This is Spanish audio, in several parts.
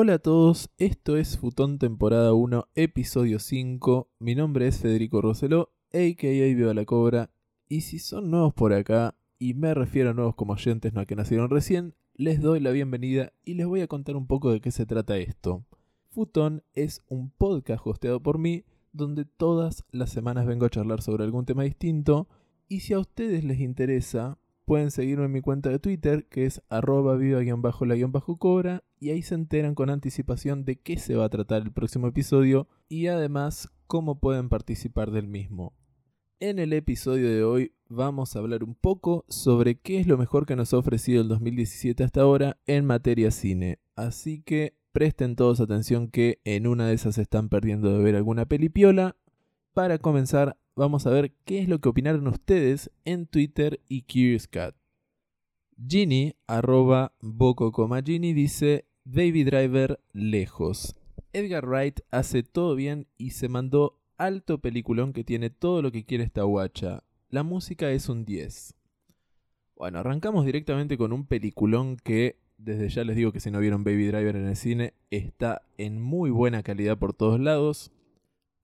Hola a todos, esto es Futón temporada 1, episodio 5. Mi nombre es Federico Roseló, a.k.a. Viva la Cobra. Y si son nuevos por acá, y me refiero a nuevos como oyentes, no a que nacieron recién, les doy la bienvenida y les voy a contar un poco de qué se trata esto. Futón es un podcast hosteado por mí, donde todas las semanas vengo a charlar sobre algún tema distinto. Y si a ustedes les interesa, pueden seguirme en mi cuenta de Twitter, que es arroba viva-la-cobra, y ahí se enteran con anticipación de qué se va a tratar el próximo episodio y además cómo pueden participar del mismo. En el episodio de hoy vamos a hablar un poco sobre qué es lo mejor que nos ha ofrecido el 2017 hasta ahora en materia cine. Así que presten todos atención que en una de esas están perdiendo de ver alguna pelipiola. Para comenzar, vamos a ver qué es lo que opinaron ustedes en Twitter y Curious Cat. Ginny, arroba Boco, Ginny, dice Baby Driver lejos. Edgar Wright hace todo bien y se mandó alto peliculón que tiene todo lo que quiere esta guacha. La música es un 10. Bueno, arrancamos directamente con un peliculón que, desde ya les digo que si no vieron Baby Driver en el cine, está en muy buena calidad por todos lados.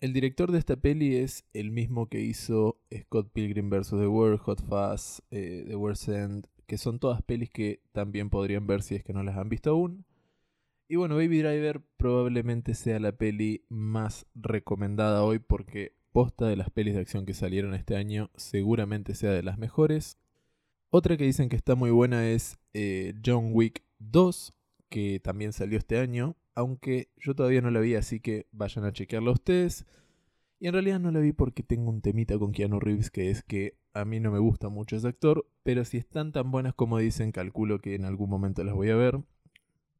El director de esta peli es el mismo que hizo Scott Pilgrim vs. The World, Hot Fuzz, eh, The World's End, que son todas pelis que también podrían ver si es que no las han visto aún. Y bueno, Baby Driver probablemente sea la peli más recomendada hoy porque posta de las pelis de acción que salieron este año seguramente sea de las mejores. Otra que dicen que está muy buena es eh, John Wick 2, que también salió este año, aunque yo todavía no la vi, así que vayan a chequearla ustedes. Y en realidad no la vi porque tengo un temita con Keanu Reeves, que es que a mí no me gusta mucho ese actor, pero si están tan buenas como dicen, calculo que en algún momento las voy a ver.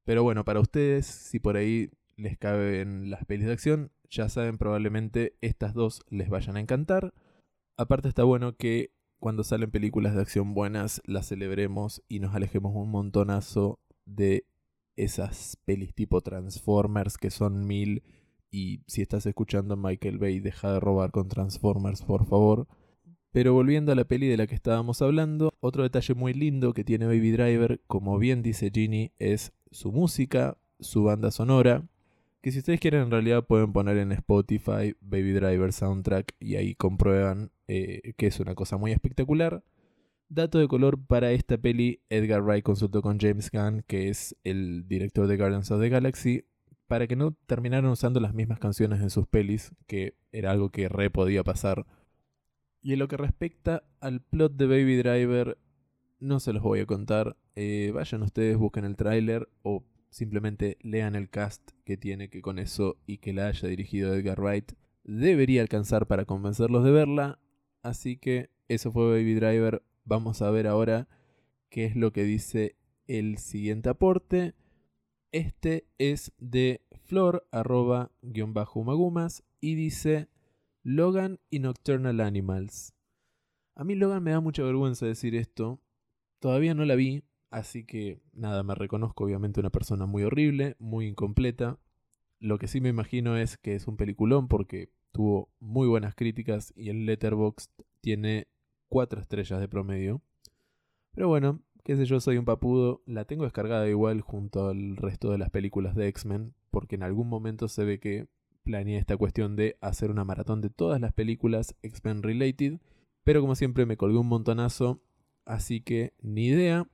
Pero bueno, para ustedes, si por ahí les caben las pelis de acción, ya saben, probablemente estas dos les vayan a encantar. Aparte está bueno que cuando salen películas de acción buenas, las celebremos y nos alejemos un montonazo de esas pelis tipo Transformers que son mil. Y si estás escuchando Michael Bay, deja de robar con Transformers, por favor. Pero volviendo a la peli de la que estábamos hablando, otro detalle muy lindo que tiene Baby Driver, como bien dice Ginny, es su música, su banda sonora, que si ustedes quieren en realidad pueden poner en Spotify Baby Driver Soundtrack y ahí comprueban eh, que es una cosa muy espectacular. Dato de color para esta peli, Edgar Wright consultó con James Gunn, que es el director de Guardians of the Galaxy, para que no terminaran usando las mismas canciones en sus pelis, que era algo que re podía pasar y en lo que respecta al plot de Baby Driver, no se los voy a contar. Eh, vayan ustedes, busquen el tráiler o simplemente lean el cast que tiene, que con eso y que la haya dirigido Edgar Wright debería alcanzar para convencerlos de verla. Así que eso fue Baby Driver. Vamos a ver ahora qué es lo que dice el siguiente aporte. Este es de flor arroba guion bajo magumas y dice Logan y Nocturnal Animals. A mí Logan me da mucha vergüenza decir esto. Todavía no la vi, así que nada, me reconozco obviamente una persona muy horrible, muy incompleta. Lo que sí me imagino es que es un peliculón porque tuvo muy buenas críticas y el Letterboxd tiene cuatro estrellas de promedio. Pero bueno, qué sé yo, soy un papudo. La tengo descargada igual junto al resto de las películas de X-Men porque en algún momento se ve que planeé esta cuestión de hacer una maratón de todas las películas X-Men related, pero como siempre me colgué un montonazo, así que ni idea.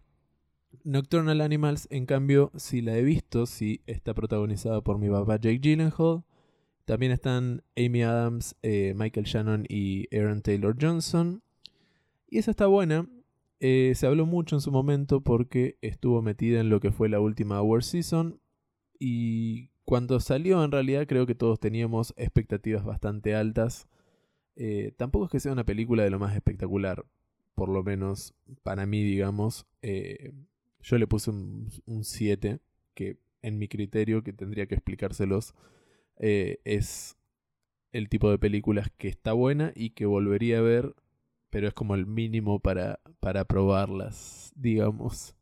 Nocturnal Animals, en cambio, sí la he visto, sí está protagonizada por mi papá Jake Gyllenhaal. También están Amy Adams, eh, Michael Shannon y Aaron Taylor Johnson. Y esa está buena. Eh, se habló mucho en su momento porque estuvo metida en lo que fue la última Award Season. Y cuando salió, en realidad, creo que todos teníamos expectativas bastante altas. Eh, tampoco es que sea una película de lo más espectacular, por lo menos para mí, digamos. Eh, yo le puse un 7, que en mi criterio, que tendría que explicárselos, es el tipo de películas que está buena y que volvería a ver, pero es como el mínimo para, para probarlas, digamos.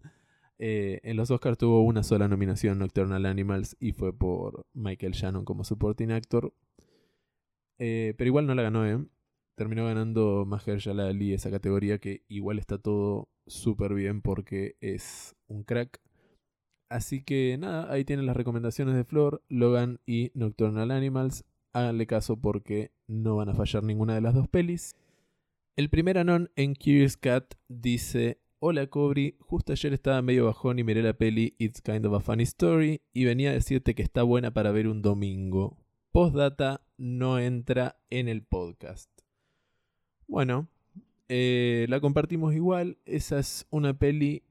Eh, en los Oscars tuvo una sola nominación, Nocturnal Animals, y fue por Michael Shannon como supporting actor. Eh, pero igual no la ganó, ¿eh? Terminó ganando Mahershala Ali esa categoría que igual está todo súper bien porque es un crack. Así que nada, ahí tienen las recomendaciones de Flor, Logan y Nocturnal Animals. Háganle caso porque no van a fallar ninguna de las dos pelis. El primer anon en Curious Cat dice: Hola Cobri, justo ayer estaba medio bajón y miré la peli It's Kind of a Funny Story y venía a decirte que está buena para ver un domingo. Postdata no entra en el podcast. Bueno, eh, la compartimos igual. Esa es una peli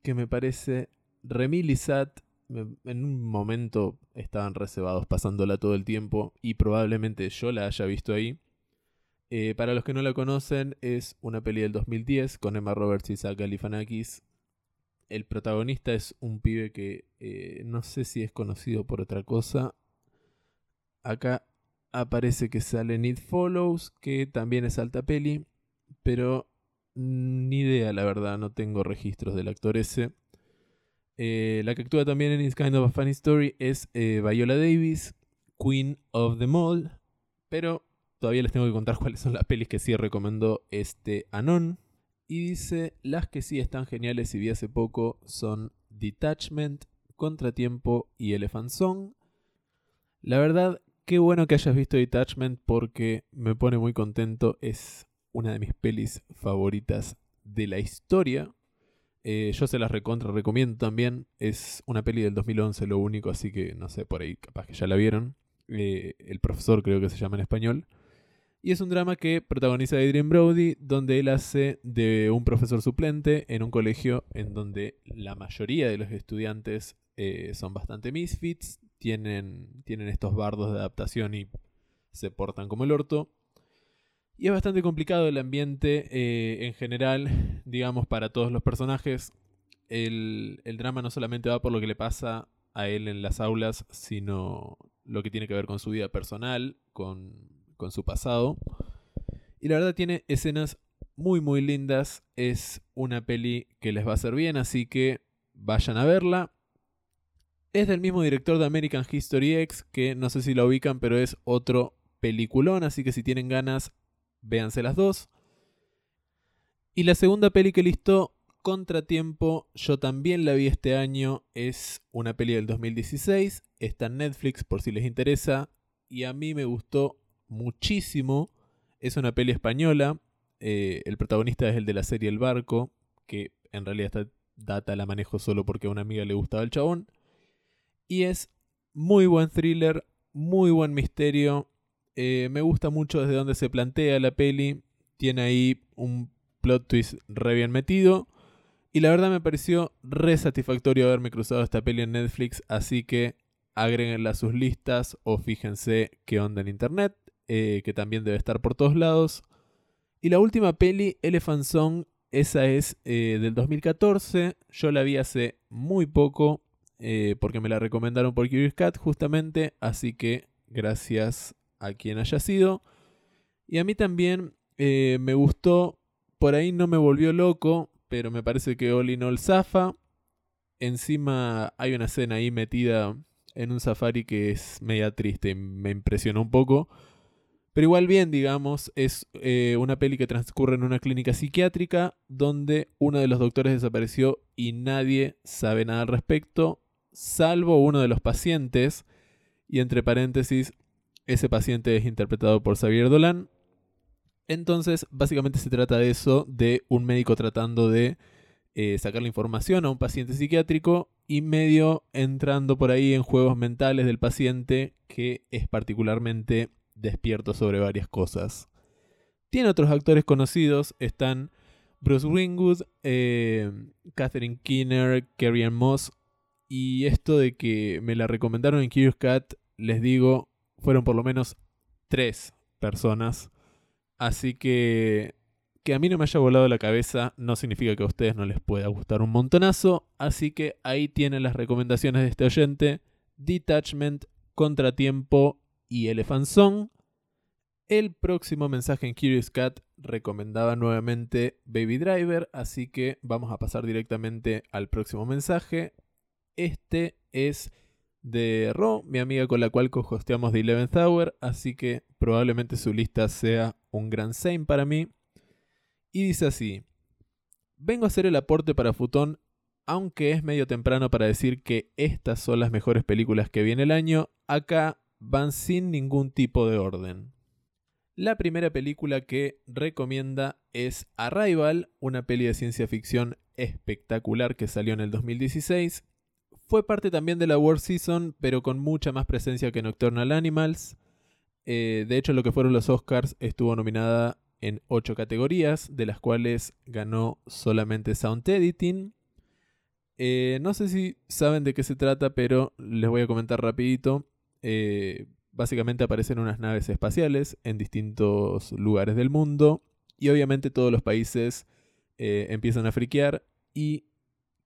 que me parece remilizat. En un momento estaban reservados pasándola todo el tiempo y probablemente yo la haya visto ahí. Eh, para los que no la conocen, es una peli del 2010 con Emma Roberts y Zach Galifianakis. El protagonista es un pibe que eh, no sé si es conocido por otra cosa. Acá aparece que sale Need Follows, que también es alta peli, pero ni idea, la verdad, no tengo registros del actor ese. Eh, la que actúa también en It's Kind of a Funny Story es Viola Davis, Queen of the Mall, pero todavía les tengo que contar cuáles son las pelis que sí recomendó este Anon. Y dice, las que sí están geniales y vi hace poco son Detachment, Contratiempo y Elephant Song. La verdad, qué bueno que hayas visto Detachment porque me pone muy contento. Es una de mis pelis favoritas de la historia. Eh, yo se las recontra recomiendo también. Es una peli del 2011, lo único, así que no sé, por ahí capaz que ya la vieron. Eh, el profesor creo que se llama en español. Y es un drama que protagoniza Adrian Brody, donde él hace de un profesor suplente en un colegio en donde la mayoría de los estudiantes eh, son bastante misfits, tienen, tienen estos bardos de adaptación y se portan como el orto. Y es bastante complicado el ambiente eh, en general, digamos, para todos los personajes. El, drama no solamente va por lo que le pasa a él en las aulas, sino lo que tiene que ver con su vida personal, con, con su pasado. Y la verdad tiene escenas muy muy lindas. Es una peli que les va a hacer bien, así que vayan a verla. Es del mismo director de American History X, que no sé si la ubican, pero es otro peliculón, así que si tienen ganas, véanse las dos. Y la segunda peli que listó, Contratiempo, yo también la vi este año, es una peli del 2016, está en Netflix por si les interesa, y a mí me gustó muchísimo, es una peli española, eh, el protagonista es el de la serie El Barco, que en realidad esta data la manejo solo porque a una amiga le gustaba el chabón, y es muy buen thriller, muy buen misterio, eh, me gusta mucho desde donde se plantea la peli. Tiene ahí un plot twist re bien metido. Y la verdad me pareció re satisfactorio haberme cruzado esta peli en Netflix. Así que agréguenla a sus listas o fíjense qué onda en internet. Eh, que también debe estar por todos lados. Y la última peli, Elephant Song, esa es eh, del 2014. Yo la vi hace muy poco. porque me la recomendaron por Curious Cat justamente. Así que gracias a quien haya sido. Y a mí también eh, me gustó, por ahí no me volvió loco, pero me parece que Oli no zafa. Encima hay una escena ahí metida en un safari que es media triste, me impresionó un poco. Pero igual bien, digamos, es eh, una peli que transcurre en una clínica psiquiátrica donde uno de los doctores desapareció y nadie sabe nada al respecto, salvo uno de los pacientes. Y entre paréntesis, ese paciente es interpretado por Xavier Dolan. Entonces, básicamente se trata de eso, de un médico tratando de eh, sacar la información a un paciente psiquiátrico y medio entrando por ahí en juegos mentales del paciente que es particularmente despierto sobre varias cosas. Tiene otros actores conocidos, están Bruce Wingwood, eh, Catherine Keener, Carrie Moss, y esto de que me la recomendaron en Curious Cat, les digo, fueron por lo menos tres personas. Así que que a mí no me haya volado la cabeza no significa que a ustedes no les pueda gustar un montonazo. Así que ahí tienen las recomendaciones de este oyente. Detachment, Contratiempo y Elephant Song. El próximo mensaje en Curious Cat recomendaba nuevamente Baby Driver, así que vamos a pasar directamente al próximo mensaje. Este es de Ro, mi amiga con la cual co-hosteamos The Eleventh Hour, así que probablemente su lista sea un gran same para mí. Y dice así: Vengo a hacer el aporte para Futón aunque es medio temprano para decir que estas son las mejores películas que viene el año, acá van sin ningún tipo de orden. La primera película que recomienda es Arrival, una peli de ciencia ficción espectacular que salió en el 2016. Fue parte también de la World Season, pero con mucha más presencia que Nocturnal Animals. Eh, de hecho, lo que fueron los Oscars estuvo nominada en 8 categorías, de las cuales ganó solamente Sound Editing. Eh, no sé si saben de qué se trata, pero les voy a comentar rapidito. Eh, básicamente aparecen unas naves espaciales en distintos lugares del mundo y obviamente todos los países empiezan a friquear y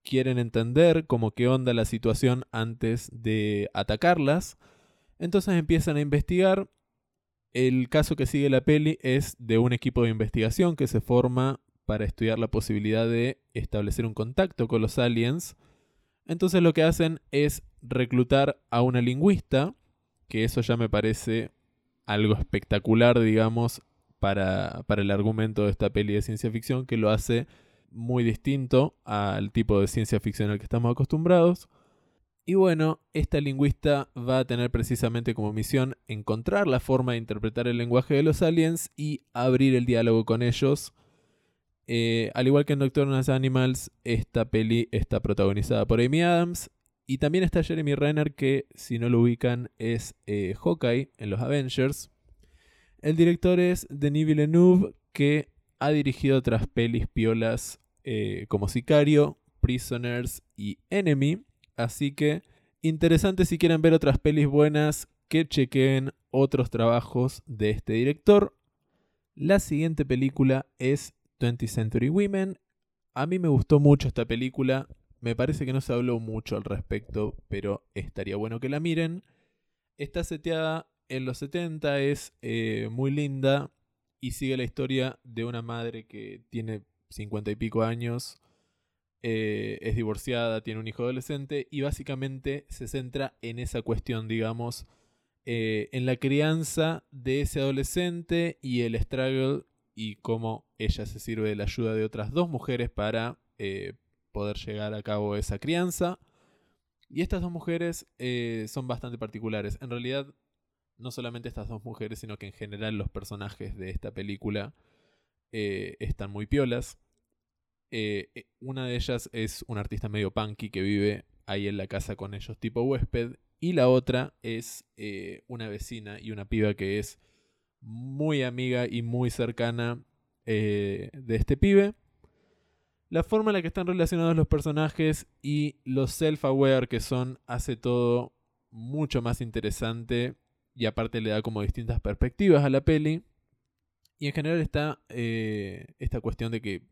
quieren entender como qué onda la situación antes de atacarlas. Entonces empiezan a investigar el caso que sigue la peli es de un equipo de investigación que se forma para estudiar la posibilidad de establecer un contacto con los aliens. Entonces lo que hacen es reclutar a una lingüista, que eso ya me parece algo espectacular, digamos, para, para el argumento de esta peli de ciencia ficción, que lo hace muy distinto al tipo de ciencia ficción al que estamos acostumbrados. Y bueno, esta lingüista va a tener precisamente como misión encontrar la forma de interpretar el lenguaje de los aliens y abrir el diálogo con ellos. Eh, al igual que en Nocturnal Animals, esta peli está protagonizada por Amy Adams. Y también está Jeremy Renner, que si no lo ubican es eh, Hawkeye en los Avengers. El director es Denis Villeneuve, que ha dirigido otras pelis piolas eh, como Sicario, Prisoners y Enemy. Así que interesante si quieren ver otras pelis buenas que chequeen otros trabajos de este director. La siguiente película es 20th Century Women. A mí me gustó mucho esta película. Me parece que no se habló mucho al respecto, pero estaría bueno que la miren. Está seteada en los 70, es eh, muy linda y sigue la historia de una madre que tiene 50 y pico años eh, es divorciada, tiene un hijo adolescente y básicamente se centra en esa cuestión, digamos, eh, en la crianza de ese adolescente y el struggle y cómo ella se sirve de la ayuda de otras dos mujeres para poder llegar a cabo esa crianza. Y estas dos mujeres son bastante particulares. En realidad, no solamente estas dos mujeres, sino que en general los personajes de esta película están muy piolas. Eh, eh, una de ellas es un artista medio punky que vive ahí en la casa con ellos tipo huésped. Y la otra es eh, una vecina y una piba que es muy amiga y muy cercana de este pibe. La forma en la que están relacionados los personajes y los self-aware que son hace todo mucho más interesante y aparte le da como distintas perspectivas a la peli. Y en general está esta cuestión de que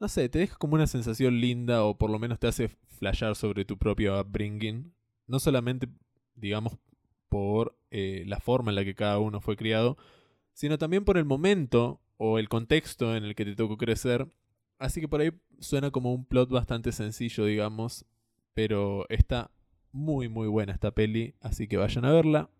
no sé, te deja como una sensación linda o por lo menos te hace flashear sobre tu propio upbringing. No solamente, digamos, por eh, la forma en la que cada uno fue criado, sino también por el momento o el contexto en el que te tocó crecer. Así que por ahí suena como un plot bastante sencillo, digamos, pero está muy muy buena esta peli, así que vayan a verla.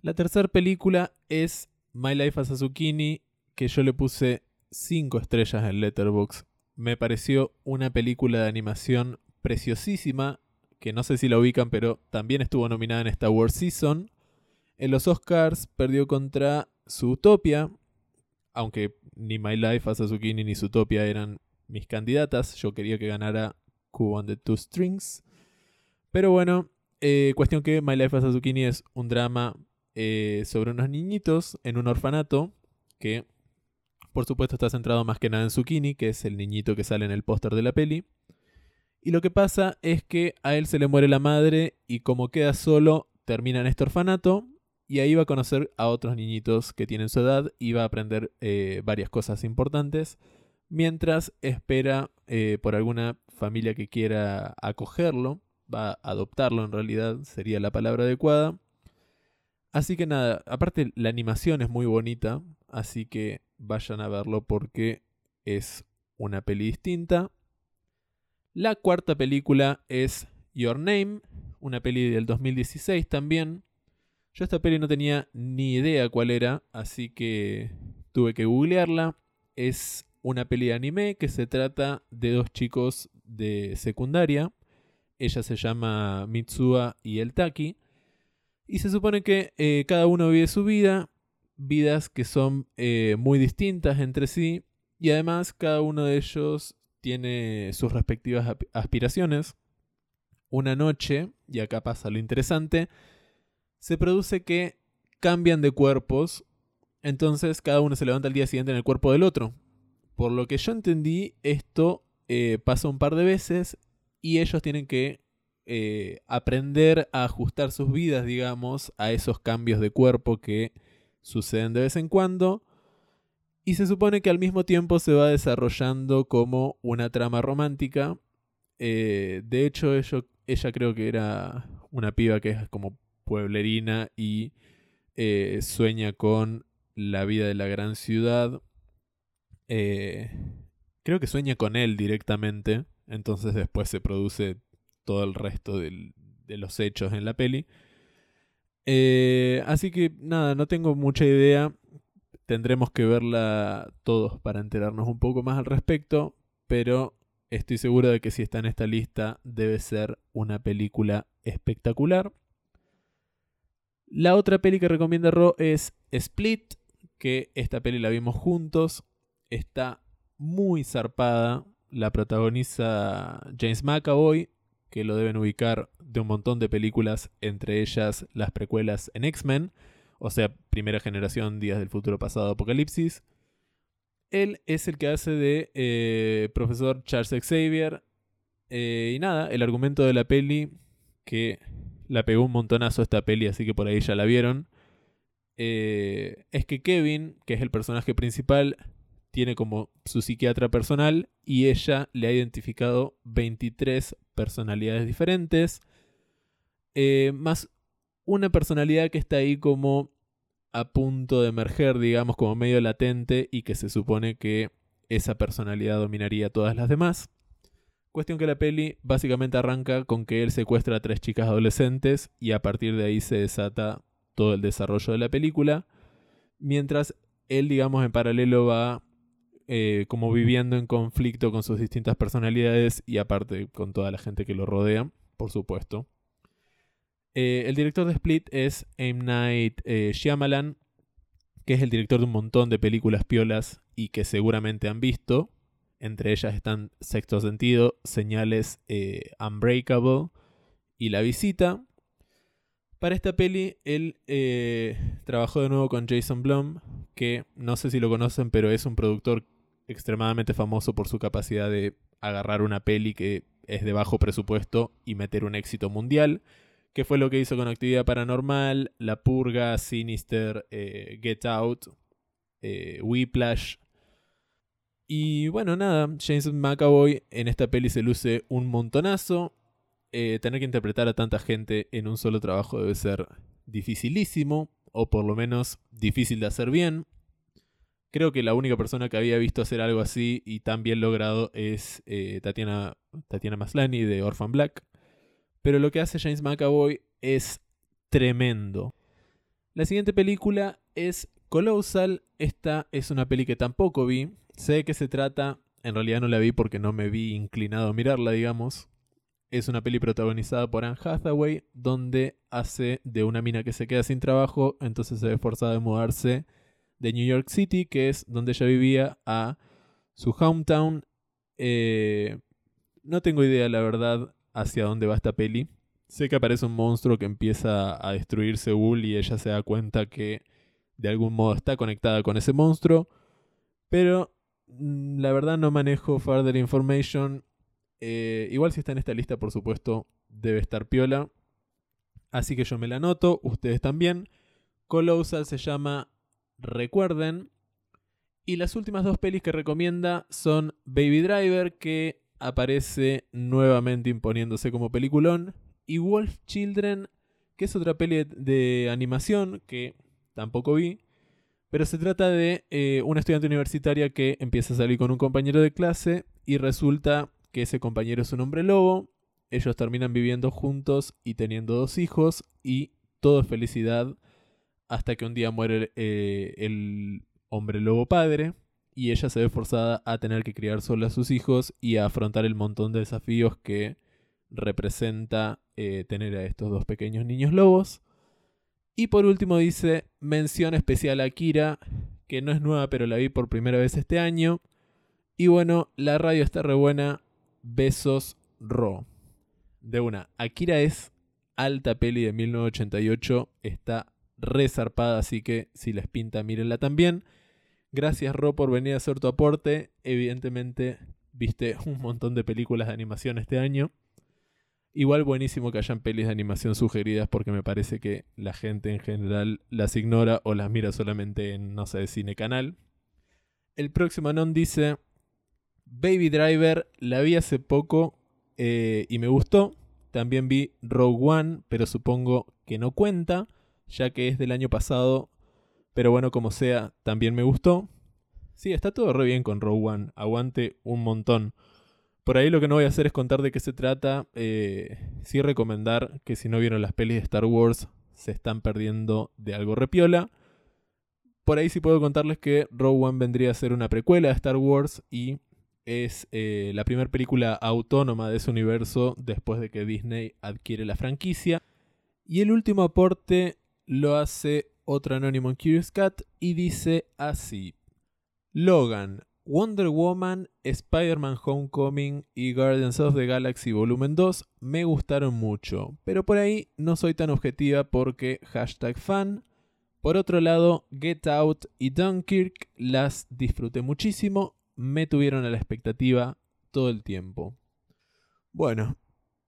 La tercera película es My Life as a Zucchini, que yo le puse 5 estrellas en Letterboxd me pareció una película de animación preciosísima, que no sé si la ubican, pero también estuvo nominada en esta World Season. En los Oscars perdió contra Zootopia, aunque ni My Life, Asazukini ni Zootopia eran mis candidatas. Yo quería que ganara Q on the Two Strings. Pero bueno, eh, cuestión que My Life, Asazukini es un drama eh, sobre unos niñitos en un orfanato que por supuesto está centrado más que nada en Zucchini, que es el niñito que sale en el póster de la peli. Y lo que pasa es que a él se le muere la madre y como queda solo, termina en este orfanato y ahí va a conocer a otros niñitos que tienen su edad y va a aprender eh, varias cosas importantes mientras espera eh, por alguna familia que quiera acogerlo, va a adoptarlo en realidad sería la palabra adecuada. Así que nada, aparte la animación es muy bonita, así que vayan a verlo porque es una peli distinta. La cuarta película es Your Name, una peli del 2016 también. Yo esta peli no tenía ni idea cuál era, así que tuve que googlearla. Es una peli de anime que se trata de dos chicos de secundaria. Ella se llama Mitsuha y el Taki. Y se supone que eh, cada uno vive su vida, vidas que son eh, muy distintas entre sí. Y además cada uno de ellos tiene sus respectivas aspiraciones. Una noche, y acá pasa lo interesante, se produce que cambian de cuerpos, entonces cada uno se levanta al día siguiente en el cuerpo del otro. Por lo que yo entendí, esto eh, pasa un par de veces y ellos tienen que eh, aprender a ajustar sus vidas, digamos, a esos cambios de cuerpo que suceden de vez en cuando. Y se supone que al mismo tiempo se va desarrollando como una trama romántica. Eh, de hecho, ella creo que era una piba que es como pueblerina y sueña con la vida de la gran ciudad. Eh, creo que sueña con él directamente, entonces después se produce todo el resto de los hechos en la peli. Eh, así que nada, no tengo mucha idea. Tendremos que verla todos para enterarnos un poco más al respecto, pero estoy seguro de que si está en esta lista debe ser una película espectacular. La otra peli que recomienda Ro es Split, que esta peli la vimos juntos. Está muy zarpada. La protagoniza James McAvoy, que lo deben ubicar de un montón de películas, entre ellas las precuelas en X-Men, o sea, primera generación, Días del Futuro Pasado, Apocalipsis. Él es el que hace de eh, profesor Charles Xavier. Eh, y nada, el argumento de la peli, que la pegó un montonazo esta peli, así que por ahí ya la vieron. Eh, es que Kevin, que es el personaje principal, tiene como su psiquiatra personal y ella le ha identificado 23 personalidades diferentes, eh, más una personalidad que está ahí como a punto de emerger, digamos, como medio latente y que se supone que esa personalidad dominaría a todas las demás. Cuestión que la peli básicamente arranca con que él secuestra a tres chicas adolescentes y a partir de ahí se desata todo el desarrollo de la película. Mientras él, digamos, en paralelo va eh, como viviendo en conflicto con sus distintas personalidades y aparte con toda la gente que lo rodea, por supuesto. Eh, el director de Split es M. Night eh, Shyamalan, que es el director de un montón de películas piolas y que seguramente han visto. Entre ellas están Sexto Sentido, Señales eh, Unbreakable y La Visita. Para esta peli, él trabajó de nuevo con Jason Blum, que no sé si lo conocen, pero es un productor extremadamente famoso por su capacidad de agarrar una peli que es de bajo presupuesto y meter un éxito mundial, que fue lo que hizo con Actividad Paranormal, La Purga, Sinister, eh, Get Out, Whiplash y bueno, nada, James McAvoy en esta peli se luce un montonazo. Eh, tener que interpretar a tanta gente en un solo trabajo debe ser dificilísimo, o por lo menos difícil de hacer bien. Creo que la única persona que había visto hacer algo así y tan bien logrado es eh, Tatiana, Tatiana Maslany de Orphan Black. Pero lo que hace James McAvoy es tremendo. La siguiente película es Colossal. Esta es una peli que tampoco vi, Sé de qué se trata, en realidad no la vi porque no me vi inclinado a mirarla, digamos. Es una peli protagonizada por Anne Hathaway, donde hace de una mina que se queda sin trabajo, entonces se ve forzada a mudarse de New York City, que es donde ella vivía, a su hometown. Eh, no tengo idea, la verdad, hacia dónde va esta peli. Sé que aparece un monstruo que empieza a destruir Seúl y ella se da cuenta que de algún modo está conectada con ese monstruo. Pero Mm, la verdad no manejo further information. Eh, igual si está en esta lista, por supuesto, debe estar piola. Así que yo me la anoto, ustedes también. Colossal se llama Recuerden. Y las últimas dos pelis que recomienda son Baby Driver, que aparece nuevamente imponiéndose como peliculón, y Wolf Children, que es otra peli de animación que tampoco vi, pero se trata de eh, una estudiante universitaria que empieza a salir con un compañero de clase y resulta que ese compañero es un hombre lobo. Ellos terminan viviendo juntos y teniendo dos hijos y todo es felicidad hasta que un día muere eh, el hombre lobo padre y ella se ve forzada a tener que criar sola a sus hijos y a afrontar el montón de desafíos que representa eh, tener a estos dos pequeños niños lobos. Y por último dice mención especial a Kira, que no es nueva pero la vi por primera vez este año. Y bueno, la radio está re buena. Besos Ro. De una, Akira es alta peli de 1988, está resarpada, así que si les pinta, mírenla también. Gracias Ro por venir a hacer tu aporte. Evidentemente viste un montón de películas de animación este año. Igual buenísimo que hayan pelis de animación sugeridas porque me parece que la gente en general las ignora o las mira solamente en, no sé, cine canal. El próximo non dice, Baby Driver, la vi hace poco eh, y me gustó. También vi Rogue One, pero supongo que no cuenta, ya que es del año pasado pero bueno, como sea, también me gustó. Sí, está todo re bien con Rogue One. Aguante un montón. Por ahí lo que no voy a hacer es contar de qué se trata. Eh, sí recomendar que si no vieron las pelis de Star Wars, se están perdiendo de algo repiola. Por ahí sí puedo contarles que Rogue One vendría a ser una precuela de Star Wars y es eh, la primera película autónoma de ese universo después de que Disney adquiere la franquicia. Y el último aporte lo hace otro anónimo en Curious Cat, y dice así: Logan, Wonder Woman, Spider-Man Homecoming y Guardians of the Galaxy Volumen 2 me gustaron mucho, pero por ahí no soy tan objetiva porque hashtag fan. Por otro lado, Get Out y Dunkirk las disfruté muchísimo, me tuvieron a la expectativa todo el tiempo. Bueno,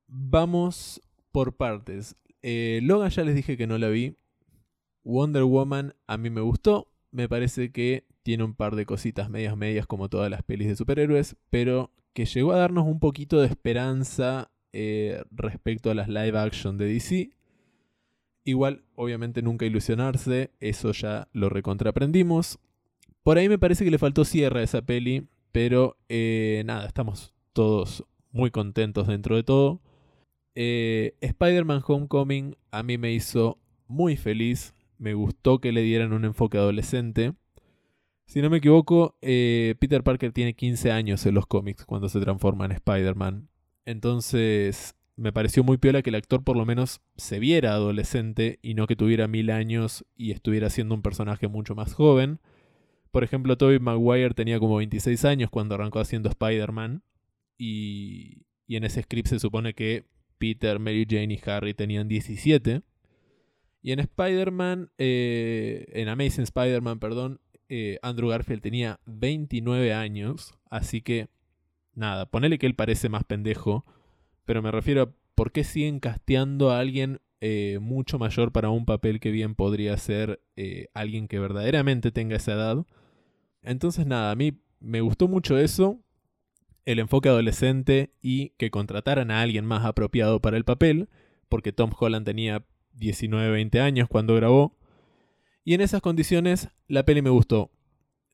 vamos por partes. Eh, Logan ya les dije que no la vi, Wonder Woman a mí me gustó. Me parece que tiene un par de cositas medias medias como todas las pelis de superhéroes, pero que llegó a darnos un poquito de esperanza eh, respecto a las live action de DC. Igual, obviamente nunca ilusionarse, eso ya lo recontraprendimos. Por ahí me parece que le faltó cierre a esa peli, pero eh, nada, estamos todos muy contentos dentro de todo. Eh, Spider-Man Homecoming a mí me hizo muy feliz me gustó que le dieran un enfoque adolescente. Si no me equivoco, eh, Peter Parker tiene 15 años en los cómics cuando se transforma en Spider-Man. Entonces, me pareció muy piola que el actor por lo menos se viera adolescente y no que tuviera mil años y estuviera siendo un personaje mucho más joven. Por ejemplo, Tobey Maguire tenía como 26 años cuando arrancó haciendo Spider-Man. Y, y en ese script se supone que Peter, Mary Jane y Harry tenían 17. Y en Spider-Man, eh, en Amazing Spider-Man, perdón, eh, Andrew Garfield tenía 29 años, así que nada, ponele que él parece más pendejo, pero me refiero a por qué siguen casteando a alguien eh, mucho mayor para un papel que bien podría ser alguien que verdaderamente tenga esa edad. Entonces nada, a mí me gustó mucho eso, el enfoque adolescente y que contrataran a alguien más apropiado para el papel, porque Tom Holland tenía 19, 20 años cuando grabó. Y en esas condiciones la peli me gustó.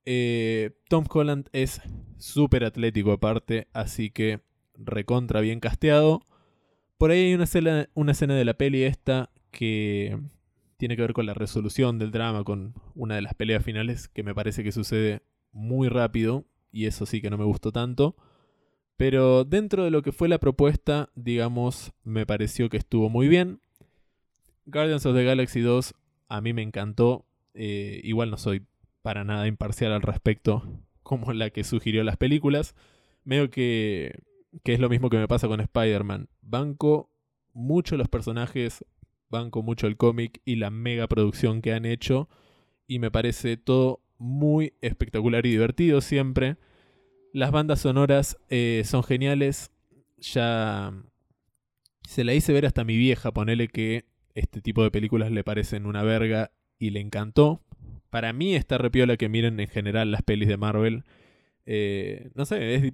Eh, Tom Holland es súper atlético aparte, así que recontra bien casteado. Por ahí hay una escena, una escena de la peli esta que tiene que ver con la resolución del drama, con una de las peleas finales que me parece que sucede muy rápido y eso sí que no me gustó tanto. Pero dentro de lo que fue la propuesta, digamos, me pareció que estuvo muy bien. Guardians of the Galaxy 2 a mí me encantó. Eh, igual no soy para nada imparcial al respecto como la que sugirió las películas. Veo que, que es lo mismo que me pasa con Spider-Man. Banco mucho los personajes, banco mucho el cómic y la mega producción que han hecho. Y me parece todo muy espectacular y divertido siempre. Las bandas sonoras eh, son geniales. Ya se la hice ver hasta mi vieja, ponele que este tipo de películas le parecen una verga y le encantó. Para mí está repiola que miren en general las pelis de Marvel. Eh, no sé, es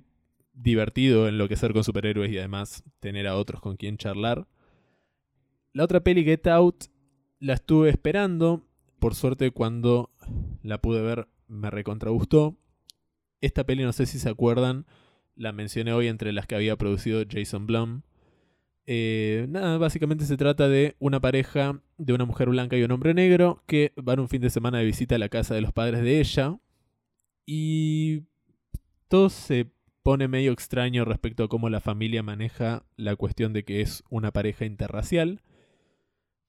divertido enloquecer con superhéroes y además tener a otros con quien charlar. La otra peli, Get Out, la estuve esperando. Por suerte cuando la pude ver me recontra gustó. Esta peli no sé si se acuerdan, la mencioné hoy entre las que había producido Jason Blum. Eh, nada, básicamente se trata de una pareja de una mujer blanca y un hombre negro que van un fin de semana de visita a la casa de los padres de ella. Y todo se pone medio extraño respecto a cómo la familia maneja la cuestión de que es una pareja interracial.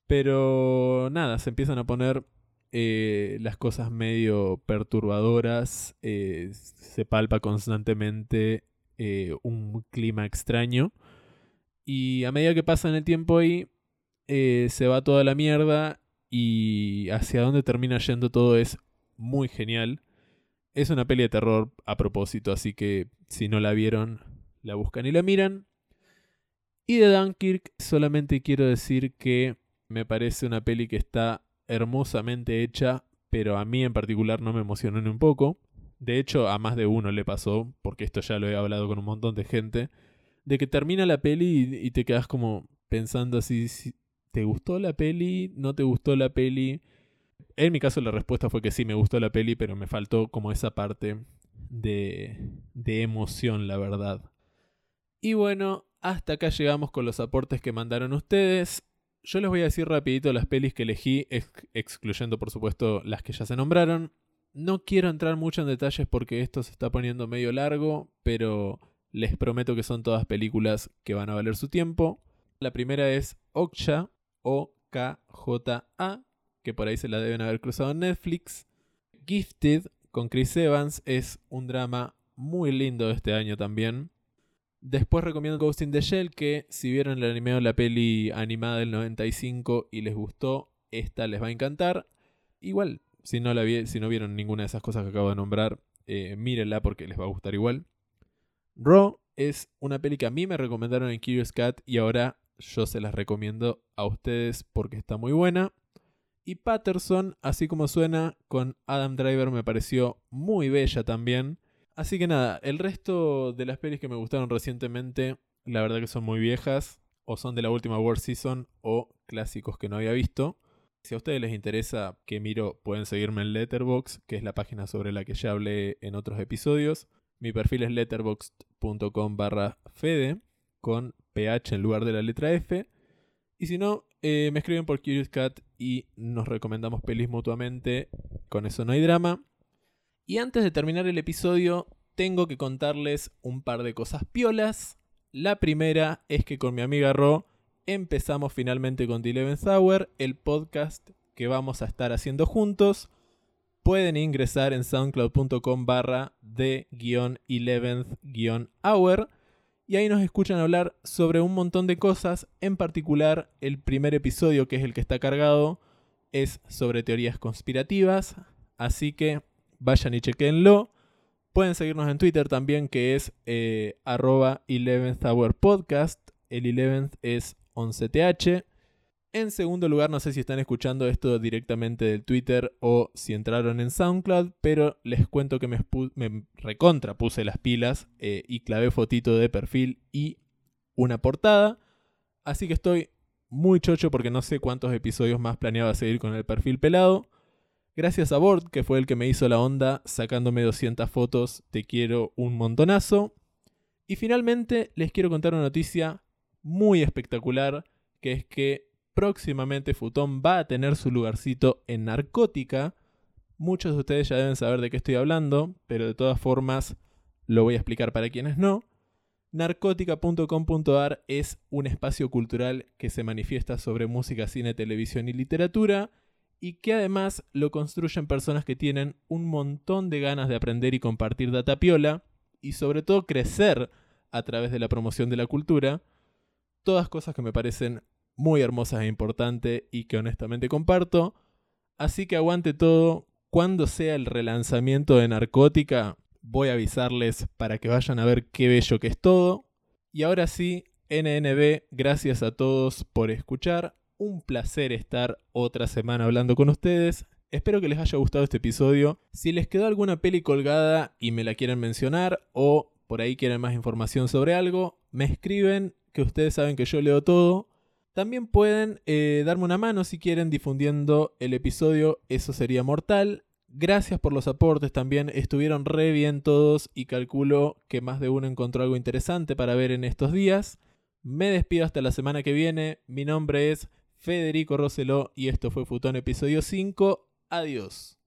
Pero nada, se empiezan a poner eh, las cosas medio perturbadoras. Eh, se palpa constantemente un clima extraño. Y a medida que pasa en el tiempo ahí, se va toda la mierda. Y hacia dónde termina yendo todo es muy genial. Es una peli de terror a propósito, así que si no la vieron, la buscan y la miran. Y de Dunkirk solamente quiero decir que me parece una peli que está hermosamente hecha, pero a mí en particular no me emocionó ni un poco. De hecho, a más de uno le pasó, porque esto ya lo he hablado con un montón de gente, de que termina la peli y, te quedas como pensando así, ¿te gustó la peli? ¿No te gustó la peli? En mi caso la respuesta fue que sí me gustó la peli, pero me faltó como esa parte de, de emoción, la verdad. Y bueno, hasta acá llegamos con los aportes que mandaron ustedes. Yo les voy a decir rapidito las pelis que elegí, excluyendo por supuesto las que ya se nombraron. No quiero entrar mucho en detalles porque esto se está poniendo medio largo, pero les prometo que son todas películas que van a valer su tiempo. La primera es Okja, O-K-J-A, que por ahí se la deben haber cruzado en Netflix. Gifted con Chris Evans es un drama muy lindo de este año también. Después recomiendo Ghost in the Shell, que si vieron el anime o la peli animada del 95 y les gustó, esta les va a encantar. Igual, si no, la si no vieron ninguna de esas cosas que acabo de nombrar, eh, mírenla porque les va a gustar igual. Raw es una peli que a mí me recomendaron en Curious Cat y ahora yo se las recomiendo a ustedes porque está muy buena. Y Patterson, así como suena, con Adam Driver me pareció muy bella también. Así que nada, el resto de las pelis que me gustaron recientemente, la verdad que son muy viejas, o son de la última World Season, o clásicos que no había visto. Si a ustedes les interesa que miro, pueden seguirme en Letterboxd, que es la página sobre la que ya hablé en otros episodios. Mi perfil es letterboxd.com barra fede, con ph en lugar de la letra F. Y si no, eh, me escriben por Curious Cat y nos recomendamos pelis mutuamente. Con eso no hay drama. Y antes de terminar el episodio, tengo que contarles un par de cosas piolas. La primera es que con mi amiga Ro empezamos finalmente con The Eleventh Hour, el podcast que vamos a estar haciendo juntos. Pueden ingresar en soundcloud.com barra de 11th hour y ahí nos escuchan hablar sobre un montón de cosas, en particular el primer episodio que es el que está cargado es sobre teorías conspirativas, así que vayan y chequenlo. Pueden seguirnos en Twitter también que es eh, arroba 11th Hour Podcast, el 11th es 11th. En segundo lugar, no sé si están escuchando esto directamente del Twitter o si entraron en SoundCloud, pero les cuento que me, me recontra puse las pilas eh, y clavé fotito de perfil y una portada. Así que estoy muy chocho porque no sé cuántos episodios más planeaba seguir con el perfil pelado. Gracias a Bord, que fue el que me hizo la onda sacándome 200 fotos, te quiero un montonazo. Y finalmente les quiero contar una noticia muy espectacular, que es que próximamente Futón va a tener su lugarcito en Narcótica. Muchos de ustedes ya deben saber de qué estoy hablando, pero de todas formas lo voy a explicar para quienes no. Narcótica.com.ar es un espacio cultural que se manifiesta sobre música, cine, televisión y literatura y que además lo construyen personas que tienen un montón de ganas de aprender y compartir data piola y sobre todo crecer a través de la promoción de la cultura. Todas cosas que me parecen muy hermosas e importantes y que honestamente comparto. Así que aguante todo. Cuando sea el relanzamiento de Narcótica, voy a avisarles para que vayan a ver qué bello que es todo. Y ahora sí, NNB, gracias a todos por escuchar. Un placer estar otra semana hablando con ustedes. Espero que les haya gustado este episodio. Si les quedó alguna peli colgada y me la quieren mencionar o por ahí quieren más información sobre algo, me escriben, que ustedes saben que yo leo todo. También pueden eh, darme una mano si quieren difundiendo el episodio, eso sería mortal. Gracias por los aportes también, estuvieron re bien todos y calculo que más de uno encontró algo interesante para ver en estos días. Me despido hasta la semana que viene, mi nombre es Federico Roseló y esto fue Futón episodio 5, adiós.